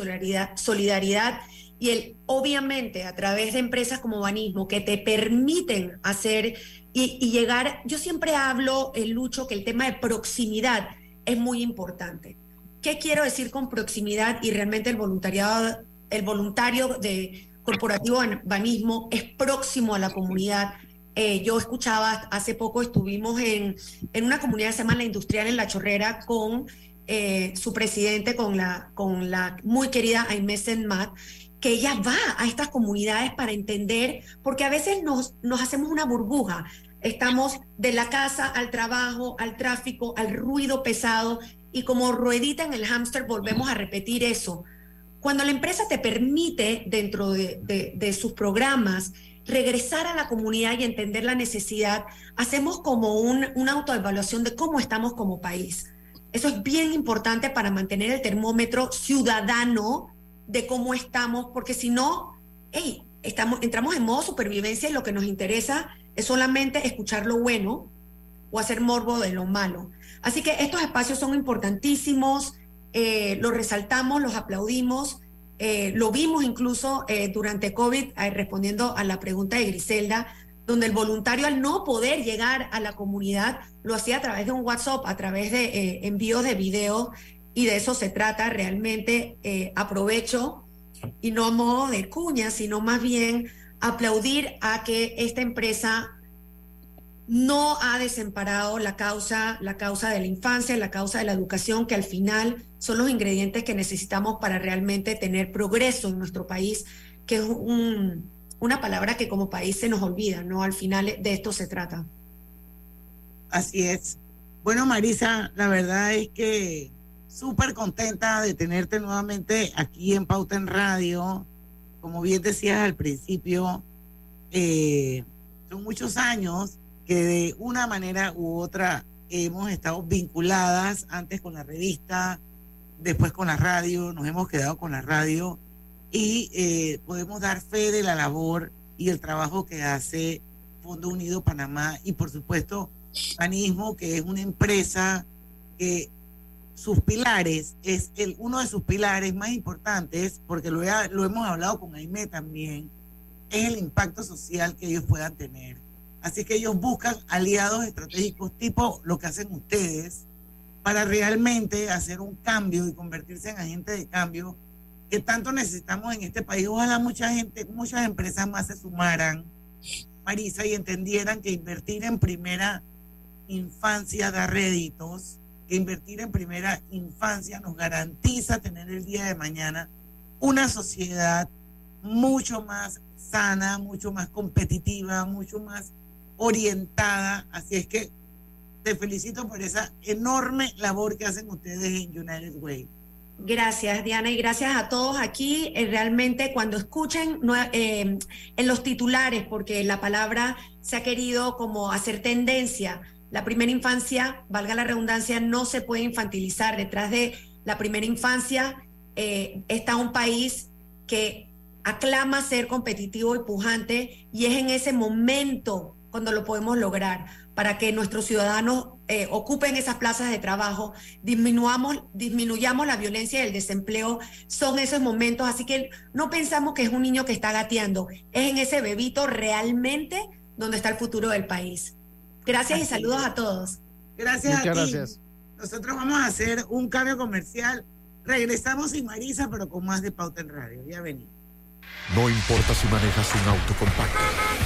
solidaridad y el, obviamente a través de empresas como Banismo que te permiten hacer y, llegar, yo siempre hablo, el Lucho, que el tema de proximidad es muy importante. ¿Qué quiero decir con proximidad y realmente el voluntariado, el voluntario de corporativo Banismo es próximo a la comunidad? Eh, yo escuchaba, hace poco estuvimos en, en una comunidad que se llama La Industrial en La Chorrera con eh, su presidente, con la, con la muy querida Aimee Senmat, que ella va a estas comunidades para entender, porque a veces nos, nos hacemos una burbuja. Estamos de la casa al trabajo, al tráfico, al ruido pesado, y como ruedita en el hámster volvemos a repetir eso. Cuando la empresa te permite, dentro de, sus programas, regresar a la comunidad y entender la necesidad, hacemos como un, una autoevaluación de cómo estamos como país. Eso es bien importante para mantener el termómetro ciudadano de cómo estamos, porque si no, hey, estamos, entramos en modo supervivencia y lo que nos interesa es solamente escuchar lo bueno o hacer morbo de lo malo. Así que estos espacios son importantísimos, eh, los resaltamos, los aplaudimos, eh, lo vimos incluso eh, durante COVID, respondiendo a la pregunta de Griselda, donde el voluntario al no poder llegar a la comunidad lo hacía a través de un WhatsApp, a través de envíos de videos y de eso se trata realmente. Eh, aprovecho y no a modo de cuña, sino más bien aplaudir a que esta empresa no ha desemparado la causa, la causa de la infancia, la causa de la educación, que al final son los ingredientes que necesitamos para realmente tener progreso en nuestro país, que es un, una palabra que como país se nos olvida, ¿no? Al final de esto se trata. Así es. Bueno, Marisa, la verdad es que súper contenta de tenerte nuevamente aquí en Pauta en Radio. Como bien decías al principio, eh, son muchos años que de una manera u otra hemos estado vinculadas antes con la revista, después con la radio, nos hemos quedado con la radio y eh, podemos dar fe de la labor y el trabajo que hace Fondo Unido Panamá y por supuesto Panismo, que es una empresa que sus pilares, es el, uno de sus pilares más importantes, porque lo, lo hemos hablado con Aime también, es el impacto social que ellos puedan tener. Así que ellos buscan aliados estratégicos tipo lo que hacen ustedes para realmente hacer un cambio y convertirse en agente de cambio que tanto necesitamos en este país. Ojalá mucha gente, muchas empresas más se sumaran, Marisa, y entendieran que invertir en primera infancia da réditos, invertir en primera infancia nos garantiza tener el día de mañana una sociedad mucho más sana, mucho más competitiva, mucho más orientada. Así es que te felicito por esa enorme labor que hacen ustedes en United Way. Gracias, Diana, y gracias a todos aquí. Eh, realmente cuando escuchen eh, en los titulares, porque la palabra se ha querido como hacer tendencia, la primera infancia, valga la redundancia, no se puede infantilizar. Detrás de la primera infancia eh, está un país que aclama ser competitivo y pujante y es en ese momento cuando lo podemos lograr para que nuestros ciudadanos eh, ocupen esas plazas de trabajo, disminuyamos, disminuyamos la violencia y el desempleo, son esos momentos. Así que no pensamos que es un niño que está gateando, es en ese bebito realmente donde está el futuro del país. Gracias y saludos a todos. Gracias a ti. Gracias. Nosotros vamos a hacer un cambio comercial. Regresamos sin Marisa, pero con más de Pauta en Radio. Ya venimos. No importa si manejas un auto compacto,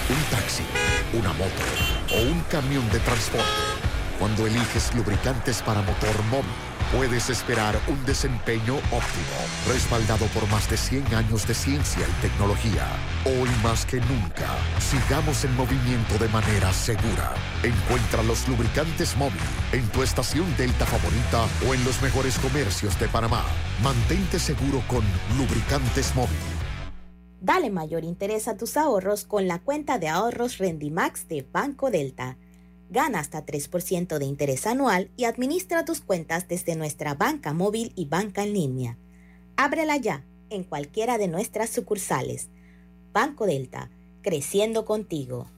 un taxi, una moto o un camión de transporte. Cuando eliges lubricantes para motor móvil, puedes esperar un desempeño óptimo, respaldado por más de 100 años de ciencia y tecnología. Hoy más que nunca, sigamos en movimiento de manera segura. Encuentra los lubricantes móvil en tu estación Delta favorita o en los mejores comercios de Panamá. Mantente seguro con lubricantes móvil. Dale mayor interés a tus ahorros con la cuenta de ahorros Rendimax de Banco Delta. Gana hasta 3% de interés anual y administra tus cuentas desde nuestra banca móvil y banca en línea. Ábrela ya en cualquiera de nuestras sucursales. Banco Delta, creciendo contigo.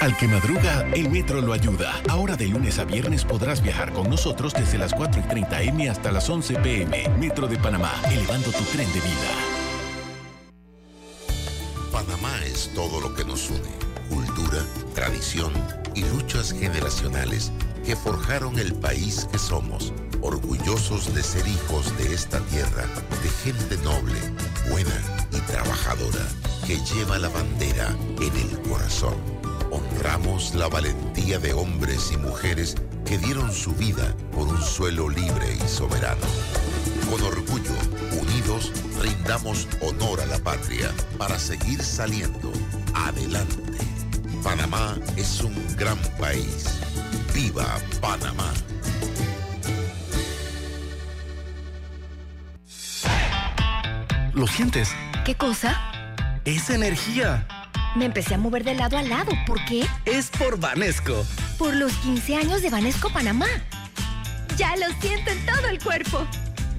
Al que madruga, el metro lo ayuda. Ahora de lunes a viernes podrás viajar con nosotros desde las 4 y 30 M hasta las 11 PM. Metro de Panamá, elevando tu tren de vida. Panamá es todo lo que nos une. Cultura, tradición y luchas generacionales que forjaron el país que somos. Orgullosos de ser hijos de esta tierra, de gente noble, buena y trabajadora, que lleva la bandera en el corazón. Honramos la valentía de hombres y mujeres que dieron su vida por un suelo libre y soberano. Con orgullo, unidos, rindamos honor a la patria para seguir saliendo adelante. Panamá es un gran país. ¡Viva Panamá! ¿Lo sientes? ¿Qué cosa? Esa energía. Me empecé a mover de lado a lado. ¿Por qué? Es por Vanesco. Por los 15 años de Vanesco Panamá. Ya lo siento en todo el cuerpo.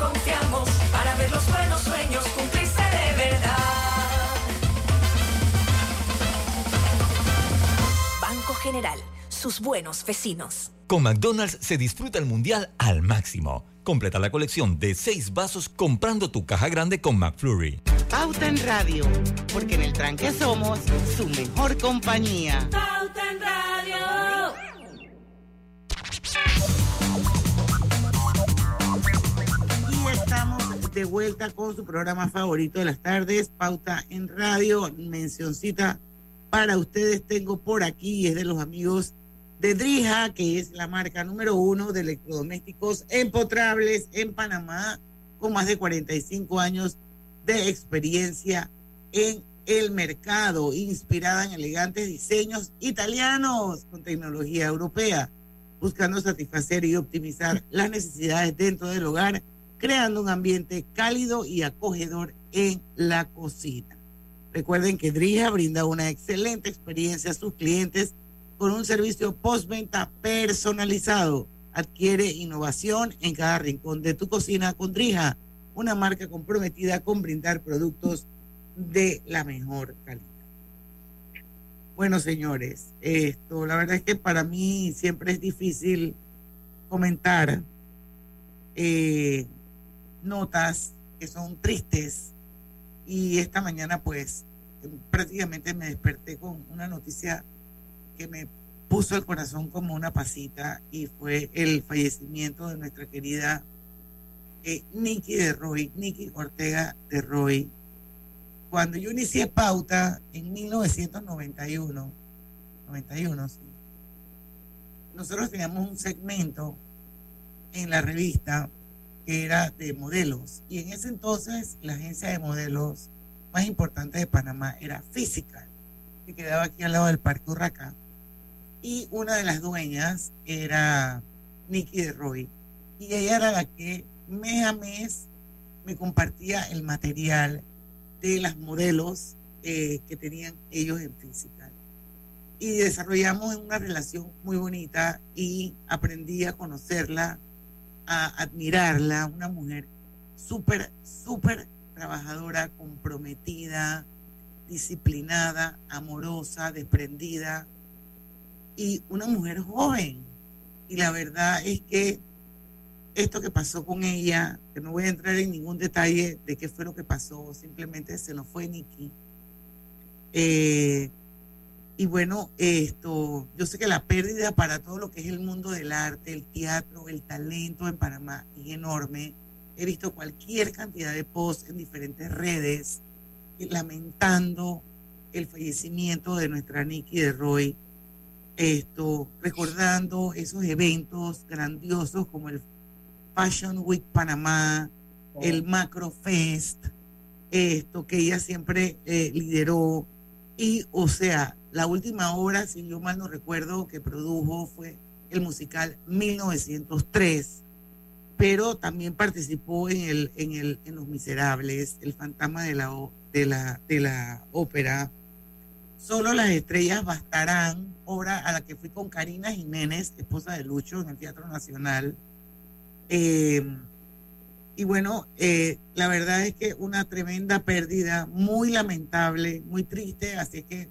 confiamos para ver los buenos sueños cumplirse de verdad. Banco General, sus buenos vecinos. Con McDonald's se disfruta el mundial al máximo. Completa la colección de seis vasos comprando tu caja grande con McFlurry. Pauta en Radio, porque en el tranque somos su mejor compañía. Pauta en Radio. De vuelta con su programa favorito de las tardes, Pauta en Radio. Mencioncita para ustedes tengo por aquí, es de los amigos de Drija, que es la marca número uno de electrodomésticos empotrables en Panamá, con más de 45 años de experiencia en el mercado, inspirada en elegantes diseños italianos con tecnología europea, buscando satisfacer y optimizar las necesidades dentro del hogar, creando un ambiente cálido y acogedor en la cocina. Recuerden que Drija brinda una excelente experiencia a sus clientes con un servicio postventa personalizado. Adquiere innovación en cada rincón de tu cocina con Drija, una marca comprometida con brindar productos de la mejor calidad. Bueno, señores, esto, la verdad es que para mí siempre es difícil comentar eh, notas que son tristes y esta mañana pues prácticamente me desperté con una noticia que me puso el corazón como una pasita y fue el fallecimiento de nuestra querida eh, Nikki de Roy, Nikki Ortega de Roy. Cuando yo inicié Pauta en 1991, 91, sí, nosotros teníamos un segmento en la revista era de modelos y en ese entonces la agencia de modelos más importante de Panamá era Física, que quedaba aquí al lado del Parque Urraca. Y una de las dueñas era Nikki de Roy. Y ella era la que mes a mes me compartía el material de las modelos eh, que tenían ellos en Física. Y desarrollamos una relación muy bonita y aprendí a conocerla, a admirarla, una mujer súper, súper trabajadora, comprometida, disciplinada, amorosa, desprendida y una mujer joven. Y la verdad es que esto que pasó con ella, que no voy a entrar en ningún detalle de qué fue lo que pasó, simplemente se nos fue Nikki. Eh, y bueno, esto, yo sé que la pérdida para todo lo que es el mundo del arte, el teatro, el talento en Panamá es enorme. He visto cualquier cantidad de posts en diferentes redes lamentando el fallecimiento de nuestra Nikki de Roy, esto, recordando esos eventos grandiosos como el Fashion Week Panamá, el Macro Fest, esto que ella siempre eh, lideró, y o sea, la última obra, si yo mal no recuerdo, que produjo fue el musical 1903 pero también participó en, el, en, el, en Los Miserables, El Fantasma de la, de la, de la Ópera, Solo las estrellas bastarán, obra a la que fui con Karina Jiménez, esposa de Lucho, en el Teatro Nacional. Eh, y bueno, eh, la verdad es que una tremenda pérdida, muy lamentable, muy triste, así que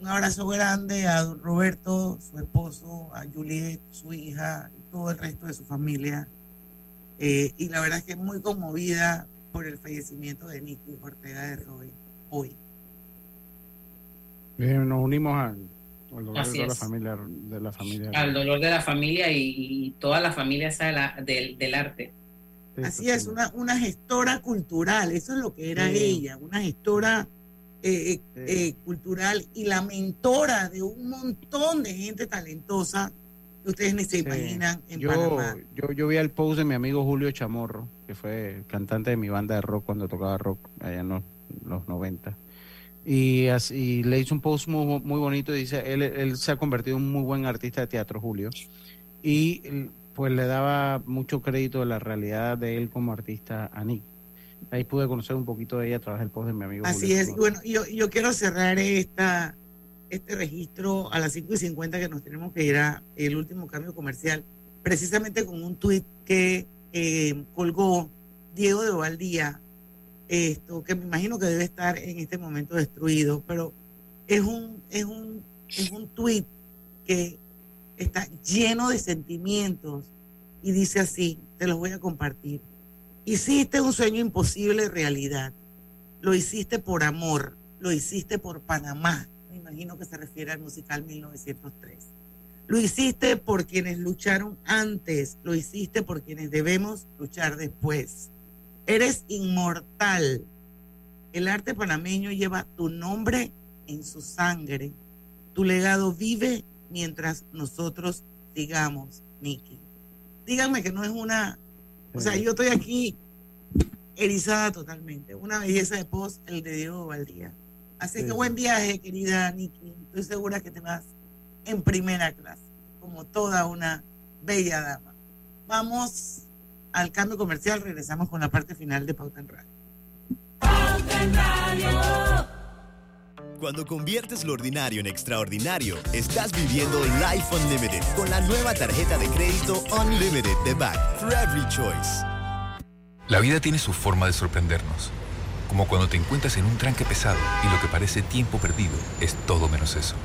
un abrazo grande a don Roberto, su esposo, a Juliet, su hija y todo el resto de su familia. Eh, y la verdad es que muy conmovida por el fallecimiento de Nicky Ortega de Roy hoy. nos unimos al, dolor Así de la es. familia, de la familia. Al dolor de la familia y, y toda la familia esa de la- del arte. Así es, una, una gestora cultural, eso es lo que era Sí. ella, una gestora eh, eh, eh, cultural y la mentora de un montón de gente talentosa que ustedes ni se Sí. imaginan en yo, Panamá. yo, yo vi el post de mi amigo Julio Chamorro, que fue cantante de mi banda de rock cuando tocaba rock allá en los, los 90. Y, así, le hizo un post muy, muy bonito y dice, él, él se ha convertido en un muy buen artista de teatro, Julio. Y pues le daba mucho crédito de la realidad de él como artista a Nick. Ahí pude conocer un poquito de ella a través del post de mi amigo Así Julio es, bueno, yo, yo quiero cerrar esta, este registro a las 5 y 50 que nos tenemos que ir a el último cambio comercial, precisamente con un tuit que eh, colgó Diego de Valdía, esto, que me imagino que debe estar en este momento destruido, pero es un, es un, es un tuit que está lleno de sentimientos y dice así, te los voy a compartir. Hiciste un sueño imposible realidad. Lo hiciste por amor, lo hiciste por Panamá. Me imagino que se refiere al musical 1903. Lo hiciste por quienes lucharon antes, lo hiciste por quienes debemos luchar después. Eres inmortal. El arte panameño lleva tu nombre en su sangre. Tu legado vive mientras nosotros sigamos, Nicky. Díganme que no es una... O sea, yo estoy aquí erizada totalmente. Una belleza de post, el de Diego Valdía. Así que buen viaje, querida Nicky. Estoy segura que te vas en primera clase, como toda una bella dama. Vamos al cambio comercial, regresamos con la parte final de Pauta en Radio. Cuando conviertes lo ordinario en extraordinario, estás viviendo Life Unlimited con la nueva tarjeta de crédito Unlimited de Back for Every Choice. La vida tiene su forma de sorprendernos, como cuando te encuentras en un tranque pesado y lo que parece tiempo perdido es todo menos eso.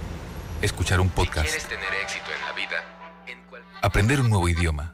Escuchar un podcast, tener éxito en la vida, aprender un nuevo idioma,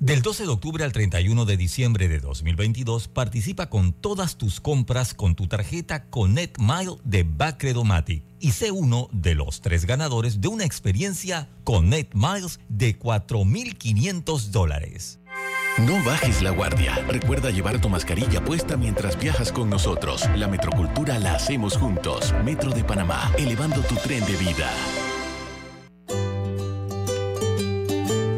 Del 12 de octubre al 31 de diciembre de 2022, participa con todas tus compras con tu tarjeta Connect Mile de Bacredomatic y sé uno de los tres ganadores de una experiencia Connect Miles de 4.500 dólares. No bajes la guardia. Recuerda llevar tu mascarilla puesta mientras viajas con nosotros. La metrocultura la hacemos juntos. Metro de Panamá, elevando tu tren de vida.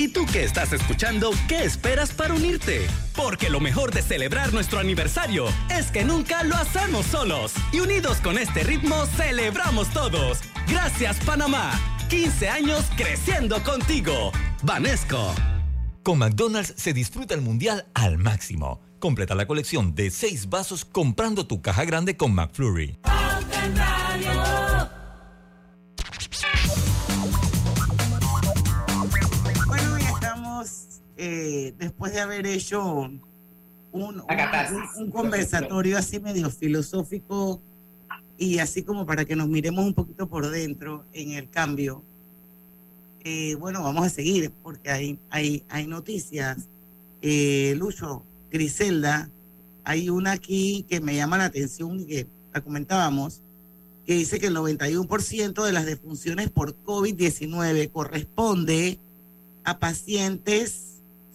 ¿Y tú que estás escuchando, qué esperas para unirte? Porque lo mejor de celebrar nuestro aniversario es que nunca lo hacemos solos. Y unidos con este ritmo, celebramos todos. Gracias, Panamá. 15 años creciendo contigo. Vanesco. Con McDonald's se disfruta el mundial al máximo. Completa la colección de seis vasos comprando tu caja grande con McFlurry. Eh, después de haber hecho un, un- un conversatorio así medio filosófico y así como para que nos miremos un poquito por dentro en el cambio. eh, bueno, vamos a seguir porque hay, hay, hay noticias. Eh, Lucho, Griselda, hay una aquí que me llama la atención y que la comentábamos, que dice que el 91% de las defunciones por COVID-19 corresponde a pacientes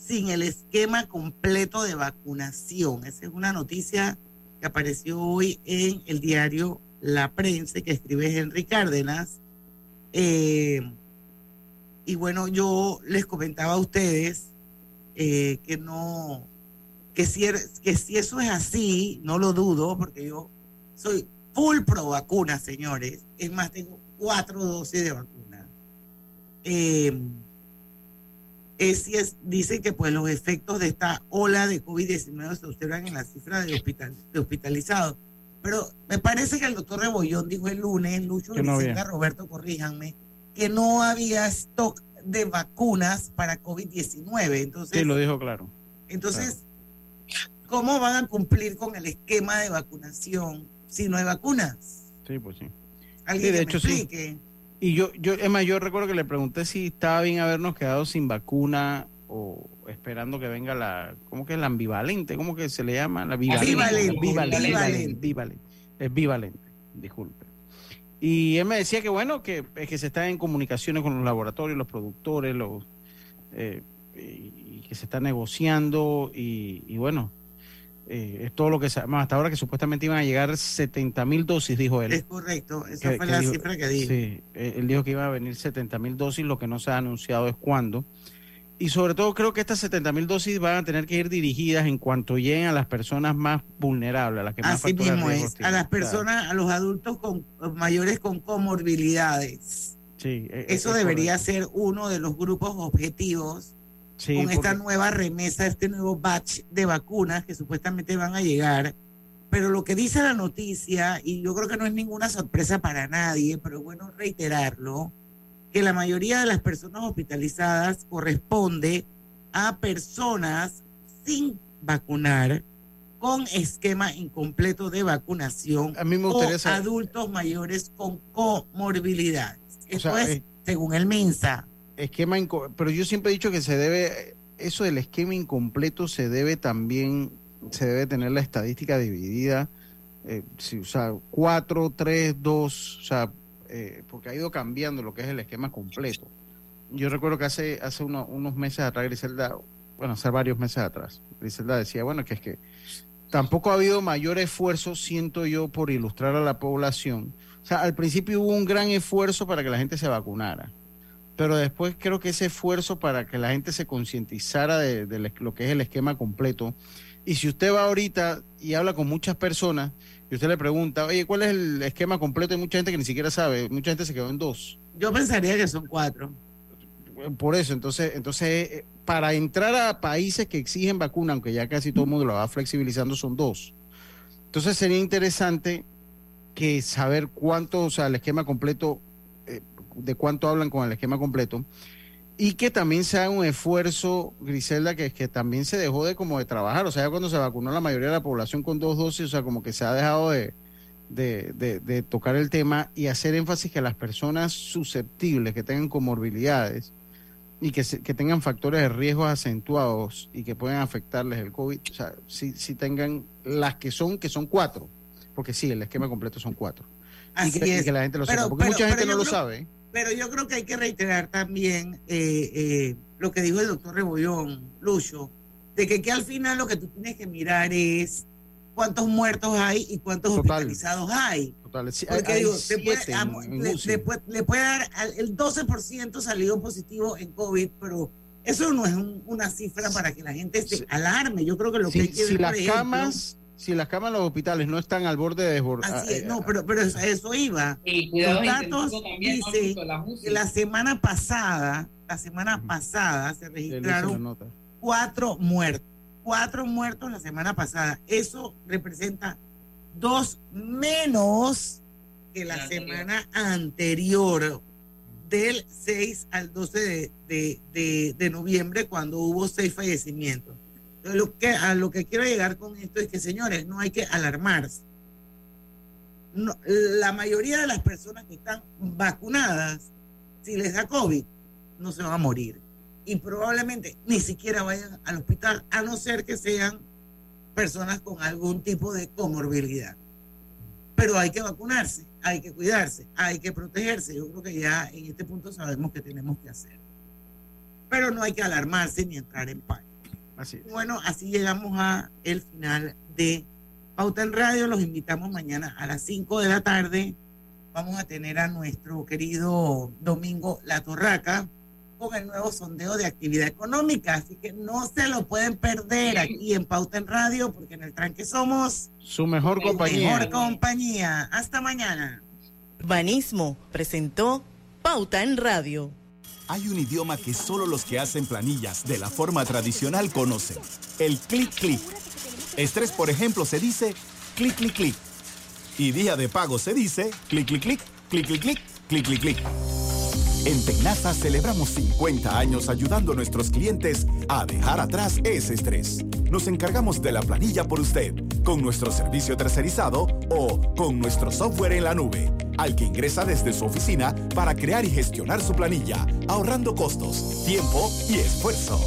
sin el esquema completo de vacunación. Esa es una noticia que apareció hoy en el diario La Prensa que escribe Henry Cárdenas. Eh, y bueno, yo les comentaba a ustedes eh, que no, que si, er- que si eso es así, no lo dudo, porque yo soy full pro vacuna, señores. Es más, tengo cuatro dosis de vacuna. Eh, es, si es, dice que pues los efectos de esta ola de COVID-19 se observan en la cifra de, hospital, de hospitalizados. Pero me parece que el doctor Rebollón dijo el lunes, Lucho no Vicenta. Roberto, corríjanme, que no había stock de vacunas para COVID-19. Entonces, Sí, lo dijo claro. entonces, ¿cómo van a cumplir con el esquema de vacunación si no hay vacunas? Sí, pues sí. Alguien Sí, de que hecho, me sí. Y yo, yo, es más, yo recuerdo que le pregunté si estaba bien habernos quedado sin vacuna o esperando que venga la, ¿cómo que es la ambivalente? ¿Cómo que se le llama? La bivalente. Bivalente, Bivalente, bivalente. bivalente. Es bivalente, disculpe. Y él me decía que bueno, que, es que se está en comunicaciones con los laboratorios, los productores, los eh, y, y que se está negociando y, y bueno, eh, es todo lo que sabemos hasta ahora que supuestamente iban a llegar 70 mil dosis, dijo él. Es correcto, esa Que- fue que la dijo- cifra que dijo. Sí, eh, él dijo que iba a venir 70 mil dosis, lo que no se ha anunciado es cuándo. Y sobre todo creo que estas 70 mil dosis van a tener que ir dirigidas en cuanto lleguen a las personas más vulnerables, a las que más Así mismo es, a las personas, a los adultos con mayores con comorbilidades. sí, eh, Eso es debería correcto. ser uno de los grupos objetivos Sí, con esta porque- nueva remesa, este nuevo batch de vacunas que supuestamente van a llegar. Pero lo que dice la noticia, y yo creo que no es ninguna sorpresa para nadie, pero es bueno reiterarlo, que la mayoría de las personas hospitalizadas corresponde a personas sin vacunar con esquema incompleto de vacunación A mí me o adultos mayores con comorbilidades. O Esto sea, es eh, según el MINSA. Esquema pero yo siempre he dicho que se debe eso del esquema incompleto se debe también se debe tener la estadística dividida eh, si, o sea 4 3 2 o sea eh, porque ha ido cambiando lo que es el esquema completo. Yo recuerdo que hace hace uno- unos meses atrás Griselda bueno hace varios meses atrás Griselda decía bueno que es que tampoco ha habido mayor esfuerzo siento yo por ilustrar a la población o sea al principio hubo un gran esfuerzo para que la gente se vacunara pero después creo que ese esfuerzo para que la gente se concientizara de, de lo que es el esquema completo, y si usted va ahorita y habla con muchas personas, y usted le pregunta, oye, ¿cuál es el esquema completo? Hay mucha gente que ni siquiera sabe, mucha gente se quedó en dos. Yo pensaría que son cuatro. Por eso, entonces, entonces eh, para entrar a países que exigen vacuna, aunque ya casi todo el mundo lo va flexibilizando, son dos. Entonces sería interesante que saber cuánto, o sea, el esquema completo, eh, de cuánto hablan con el esquema completo, y que también se un esfuerzo, Griselda, que, que también se dejó de como de trabajar, o sea, cuando se vacunó la mayoría de la población con dos dosis, o sea, como que se ha dejado de, de, de, tocar el tema y hacer énfasis que las personas susceptibles, que tengan comorbilidades, y que, se- que tengan factores de riesgo acentuados y que puedan afectarles el COVID, o sea, sí, sí tengan las que son, que son cuatro, porque sí, el esquema completo son cuatro. Y Así que, y es. que la gente lo Pero- sepa, porque pero- mucha gente no yo lo creo- sabe. Pero yo creo que hay que reiterar también eh, eh, lo que dijo el doctor Rebollón, Lucho, de que, que al final lo que tú tienes que mirar es cuántos muertos hay y cuántos hospitalizados hay. Total, sí, Porque hay digo, te puede- siete le, le puede, le puede dar al- el 12% salido positivo en COVID, pero eso no es un- una cifra para que la gente se alarme. Yo creo que lo que hay que si ver, las ejemplo, camas, si las camas en los hospitales no están al borde de desbordar, Así es, no, pero, pero eso, iba. Los datos que la semana pasada, la semana pasada se registraron cuatro muertos, cuatro muertos la semana pasada. Eso representa dos menos que la semana anterior, del 6 al 12 de, de- de- de noviembre, cuando hubo seis fallecimientos. Lo a lo que quiero llegar con esto es que, señores, no hay que alarmarse. La mayoría de las personas que están vacunadas, si les da COVID, no se van a morir. Y probablemente ni siquiera vayan al hospital, a no ser que sean personas con algún tipo de comorbilidad. Pero hay que vacunarse, hay que cuidarse, hay que protegerse. Yo creo que ya en este punto sabemos que tenemos que hacer. Pero no hay que alarmarse ni entrar en pánico. Así es. Bueno, así llegamos a el final de Pauta en Radio. Los invitamos mañana a las 5 de la tarde. Vamos a tener a nuestro querido Domingo La Torraca con el nuevo sondeo de actividad económica. Así que no se lo pueden perder aquí en Pauta en Radio, porque en el tranque somos Su mejor compañía. mejor compañía. Hasta mañana. Banismo presentó Pauta en Radio. Hay un idioma que solo los que hacen planillas de la forma tradicional conocen. El clic clic. Estrés, por ejemplo, se dice clic clic clic. Y día de pago se dice clic clic clic, clic clic clic, clic clic clic. En Tecnasa celebramos 50 años ayudando a nuestros clientes a dejar atrás ese estrés. Nos encargamos de la planilla por usted, con nuestro servicio tercerizado o con nuestro software en la nube, al que ingresa desde su oficina para crear y gestionar su planilla, ahorrando costos, tiempo y esfuerzo.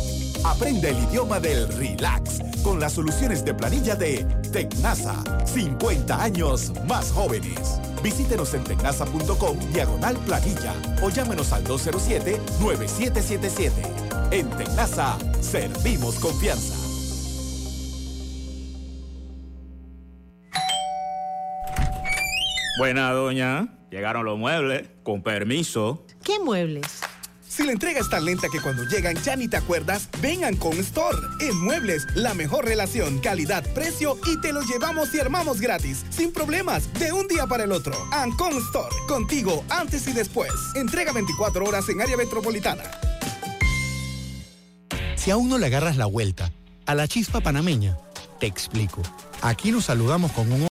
Aprende el idioma del relax con las soluciones de planilla de Tecnasa. 50 años más jóvenes. Visítenos en tecnasa.com diagonal planilla o llámenos al 207-9777. En Tecnasa servimos confianza. Buena, doña. Llegaron los muebles. Con permiso. ¿Qué muebles? Si la entrega es tan lenta que cuando llegan ya ni te acuerdas, vengan con Store. En Muebles, la mejor relación, calidad, precio y te lo llevamos y armamos gratis, sin problemas, de un día para el otro. Ancon Store, contigo antes y después. Entrega 24 horas en área metropolitana. Si aún no le agarras la vuelta a la chispa panameña, te explico. Aquí nos saludamos con un